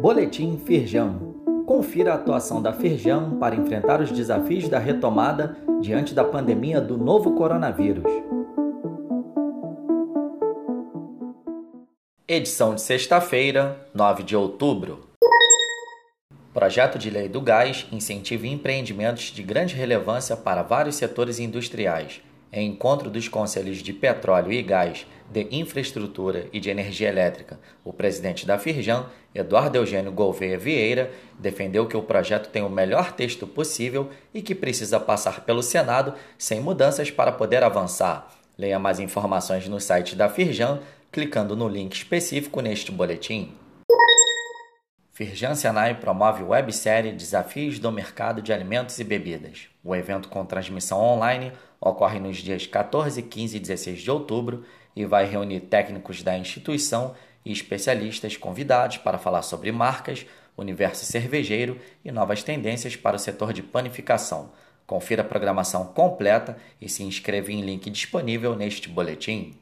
Boletim Firjan. Confira a atuação da Firjan para enfrentar os desafios da retomada diante da pandemia do novo coronavírus. Edição de sexta-feira, 9 de outubro. Projeto de Lei do Gás incentiva empreendimentos de grande relevância para vários setores industriais em encontro dos Conselhos de Petróleo e Gás, de Infraestrutura e de Energia Elétrica, o presidente da Firjan, Eduardo Eugênio Gouveia Vieira, defendeu que o projeto tem o melhor texto possível e que precisa passar pelo Senado sem mudanças para poder avançar. Leia mais informações no site da Firjan, clicando no link específico neste boletim. Firjan Senai promove websérie Desafios do Mercado de Alimentos e Bebidas. O evento com transmissão online ocorre nos dias 14, 15 e 16 de outubro e vai reunir técnicos da instituição e especialistas convidados para falar sobre marcas, universo cervejeiro e novas tendências para o setor de panificação. Confira a programação completa e se inscreva em link disponível neste boletim.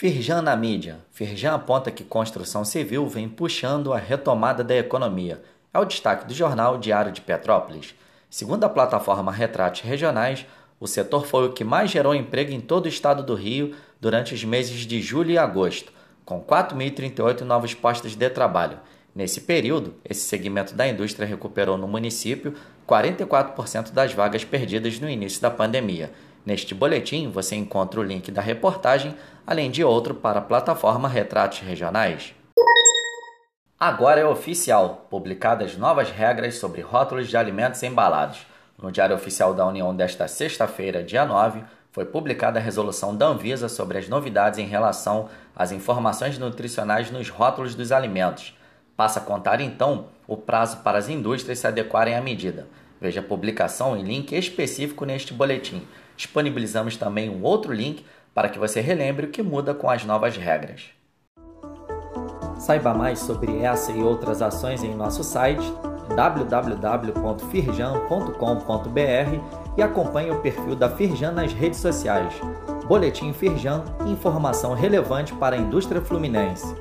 Firjan na mídia. Firjan aponta que construção civil vem puxando a retomada da economia. É o destaque do jornal Diário de Petrópolis. Segundo a plataforma Retratos Regionais, o setor foi o que mais gerou emprego em todo o estado do Rio durante os meses de julho e agosto, com 4.038 novos postos de trabalho. Nesse período, esse segmento da indústria recuperou no município 44% das vagas perdidas no início da pandemia. Neste boletim você encontra o link da reportagem, além de outro para a plataforma Retratos Regionais. Agora é oficial, publicadas novas regras sobre rótulos de alimentos embalados. No Diário Oficial da União desta sexta-feira, dia 9, foi publicada a resolução da Anvisa sobre as novidades em relação às informações nutricionais nos rótulos dos alimentos. Passa a contar então o prazo para as indústrias se adequarem à medida. Veja a publicação e link específico neste boletim. Disponibilizamos também um outro link para que você relembre o que muda com as novas regras. Saiba mais sobre essa e outras ações em nosso site www.firjan.com.br e acompanhe o perfil da Firjan nas redes sociais. Boletim Firjan, informação relevante para a indústria fluminense.